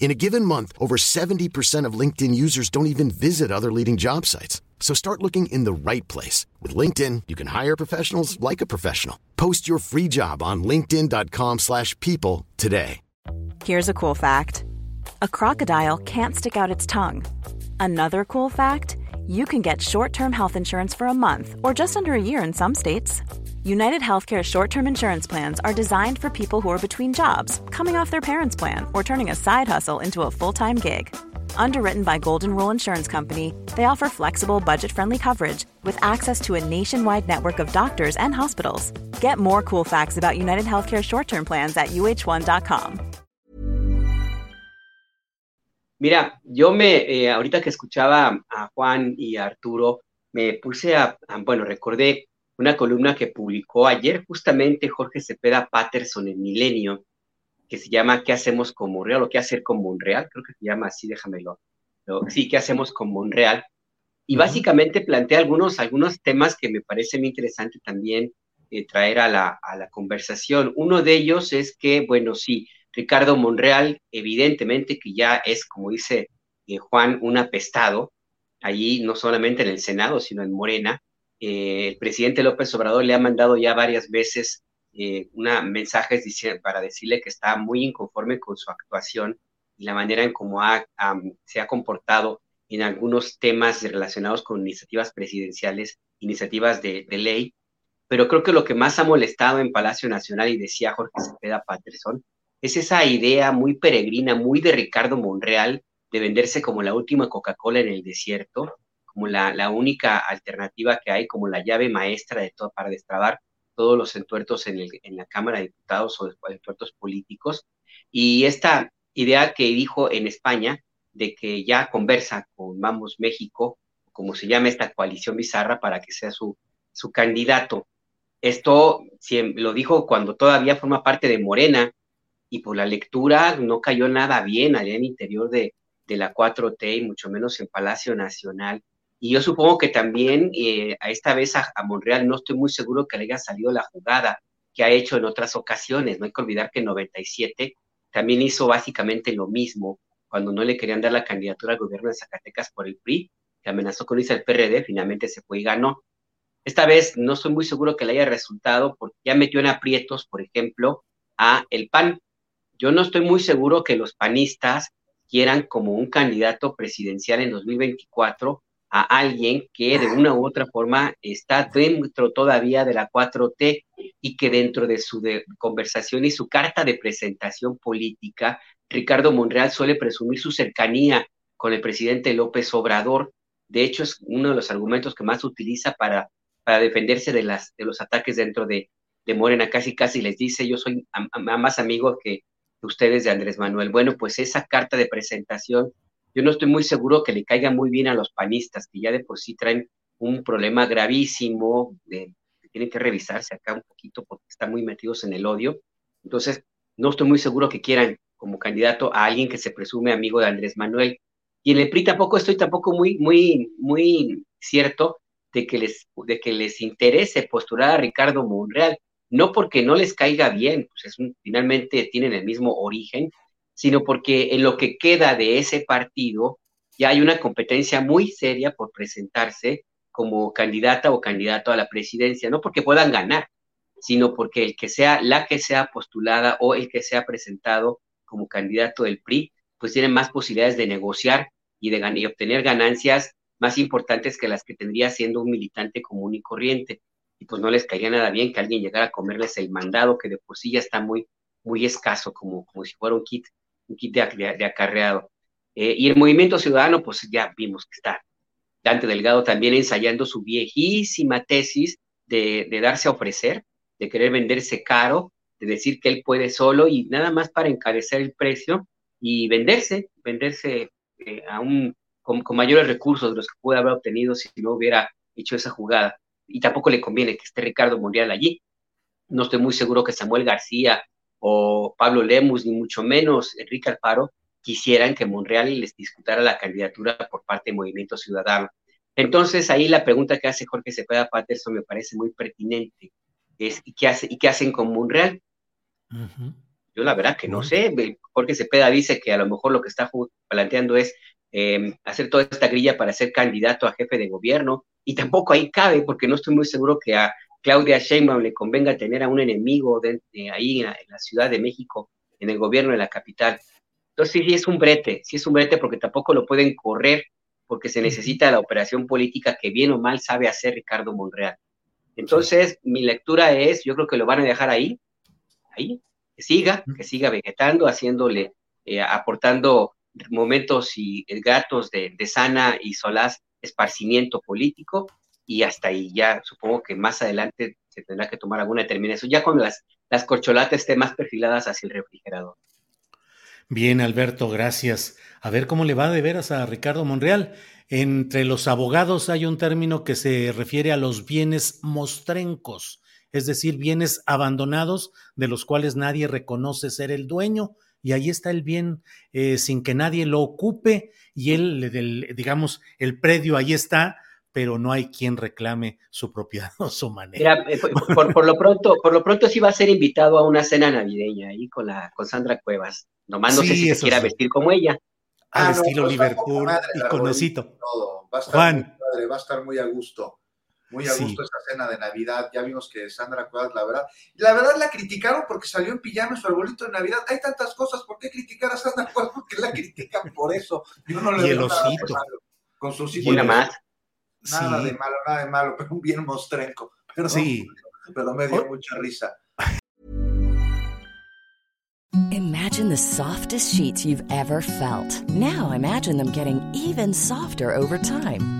In a given month, over 70% of LinkedIn users don't even visit other leading job sites. So start looking in the right place. With LinkedIn, you can hire professionals like a professional. Post your free job on linkedin.com slash people today. Here's a cool fact. A crocodile can't stick out its tongue. Another cool fact, you can get short-term health insurance for a month or just under a year in some states. United Healthcare short term insurance plans are designed for people who are between jobs, coming off their parents' plan, or turning a side hustle into a full time gig. Underwritten by Golden Rule Insurance Company, they offer flexible, budget friendly coverage with access to a nationwide network of doctors and hospitals. Get more cool facts about United Healthcare short term plans at uh1.com. Mira, yo me, eh, ahorita que escuchaba a Juan y a Arturo, me puse a, a bueno, recordé una columna que publicó ayer justamente Jorge Cepeda Patterson en Milenio, que se llama ¿Qué hacemos con Monreal? o ¿Qué hacer con Monreal? Creo que se llama así, déjamelo. sí, ¿qué hacemos con Monreal? Y básicamente plantea algunos, algunos temas que me parece muy interesante también eh, traer a la, a la conversación. Uno de ellos es que, bueno, sí, Ricardo Monreal, evidentemente que ya es, como dice eh, Juan, un apestado, allí no solamente en el Senado, sino en Morena, eh, el presidente López Obrador le ha mandado ya varias veces eh, una mensajes para decirle que está muy inconforme con su actuación y la manera en cómo se ha comportado en algunos temas relacionados con iniciativas presidenciales, iniciativas de, ley. Pero creo que lo que más ha molestado en Palacio Nacional, y decía Jorge Cepeda Patterson, es esa idea muy peregrina, muy de Ricardo Monreal, de venderse como la última Coca-Cola en el desierto, como la, única alternativa que hay, como la llave maestra de todo para destrabar todos los entuertos en, la Cámara de Diputados o entuertos políticos. Y esta idea que dijo en España de que ya conversa con Vamos México, como se llama esta coalición bizarra, para que sea su, su candidato. Esto lo dijo cuando todavía forma parte de Morena y por la lectura no cayó nada bien allá en interior de, de la 4T y mucho menos en Palacio Nacional. Y yo supongo que también eh, a esta vez a, Monreal no estoy muy seguro que le haya salido la jugada que ha hecho en otras ocasiones. No hay que olvidar que en 97 también hizo básicamente lo mismo cuando no le querían dar la candidatura al gobierno de Zacatecas por el PRI, que amenazó con irse al PRD, finalmente se fue y ganó. Esta vez no estoy muy seguro que le haya resultado porque ya metió en aprietos, por ejemplo, a el PAN. Yo no estoy muy seguro que los panistas quieran como un candidato presidencial en 2024 a alguien que de una u otra forma está dentro todavía de la 4T y que dentro de su conversación y su carta de presentación política, Ricardo Monreal suele presumir su cercanía con el presidente López Obrador. De hecho, es uno de los argumentos que más utiliza para, para defenderse de, las, de los ataques dentro de, de Morena. Casi, casi les dice, yo soy más amigo que ustedes de Andrés Manuel. Bueno, pues esa carta de presentación yo no estoy muy seguro que le caiga muy bien a los panistas, que ya de por sí traen un problema gravísimo, tienen que revisarse acá un poquito porque están muy metidos en el odio. Entonces, no estoy muy seguro que quieran como candidato a alguien que se presume amigo de Andrés Manuel. Y en el PRI tampoco estoy tampoco muy, muy, muy cierto de que les, de que les interese postular a Ricardo Monreal, no porque no les caiga bien, pues es finalmente tienen el mismo origen, sino porque en lo que queda de ese partido ya hay una competencia muy seria por presentarse como candidata o candidato a la presidencia, no porque puedan ganar, sino porque el que sea la que sea postulada o el que sea presentado como candidato del PRI, pues tiene más posibilidades de negociar y de y obtener ganancias más importantes que las que tendría siendo un militante común y corriente. Y pues no les caería nada bien que alguien llegara a comerles el mandado, que de por sí ya está muy, muy escaso, como, como si fuera un kit un kit de, acarreado. Eh, y el movimiento ciudadano, pues ya vimos que está Dante Delgado también ensayando su viejísima tesis de, darse a ofrecer, de querer venderse caro, de decir que él puede solo y nada más para encarecer el precio y venderse, venderse eh, a un con, mayores recursos de los que puede haber obtenido si no hubiera hecho esa jugada. Y tampoco le conviene que esté Ricardo Monreal allí. No estoy muy seguro que Samuel García o Pablo Lemus, ni mucho menos Enrique Alfaro, quisieran que Monreal les disputara la candidatura por parte de Movimiento Ciudadano. Entonces, ahí la pregunta que hace Jorge Cepeda Patterson me parece muy pertinente. Es, ¿y, qué hace, ¿Y qué hacen con Monreal? Yo la verdad que no sé. Jorge Cepeda dice que a lo mejor lo que está planteando es em, hacer toda esta grilla para ser candidato a jefe de gobierno. Y tampoco ahí cabe, porque no estoy muy seguro que a Claudia Sheinbaum le convenga tener a un enemigo de, ahí en la, Ciudad de México, en el gobierno de la capital. Entonces sí, es un brete, sí es un brete porque tampoco lo pueden correr porque se necesita la operación política que bien o mal sabe hacer Ricardo Monreal. Entonces, mi lectura es, yo creo que lo van a dejar ahí, ahí, que siga, que siga vegetando, haciéndole, eh, aportando momentos y gatos de, de, sana y solaz esparcimiento político, y hasta ahí ya supongo que más adelante se tendrá que tomar alguna determinación, ya cuando las, las corcholatas estén más perfiladas hacia el refrigerador. Bien, Alberto, gracias. A ver cómo le va de veras a Ricardo Monreal. Entre los abogados hay un término que se refiere a los bienes mostrencos, es decir, bienes abandonados de los cuales nadie reconoce ser el dueño. Y ahí está el bien eh, sin que nadie lo ocupe y él, digamos, el predio ahí está, pero no hay quien reclame su propiedad o su manera. Eh, por, lo pronto, por lo pronto sí va a ser invitado a una cena navideña ahí con la con Sandra Cuevas. Nomás no sé si se quiera vestir como ella. Al ah, estilo pues, Liverpool y con osito. Va a estar Muy padre, va a estar muy a gusto. Muy a gusto esa cena de Navidad. Ya vimos que Sandra Cuevas, la verdad, la verdad la criticaron porque salió en pijama su arbolito de Navidad. Hay tantas cosas, ¿por qué criticar a Sandra Cuevas? Porque la critican por eso. Yo no le y el osito. Con sus hijos. más. Nada de malo, nada de malo, pero un bien mostrenco. Pero, sí. pero me dio mucha risa. Imagine the softest sheets you've ever felt. Now imagine them getting even softer over time.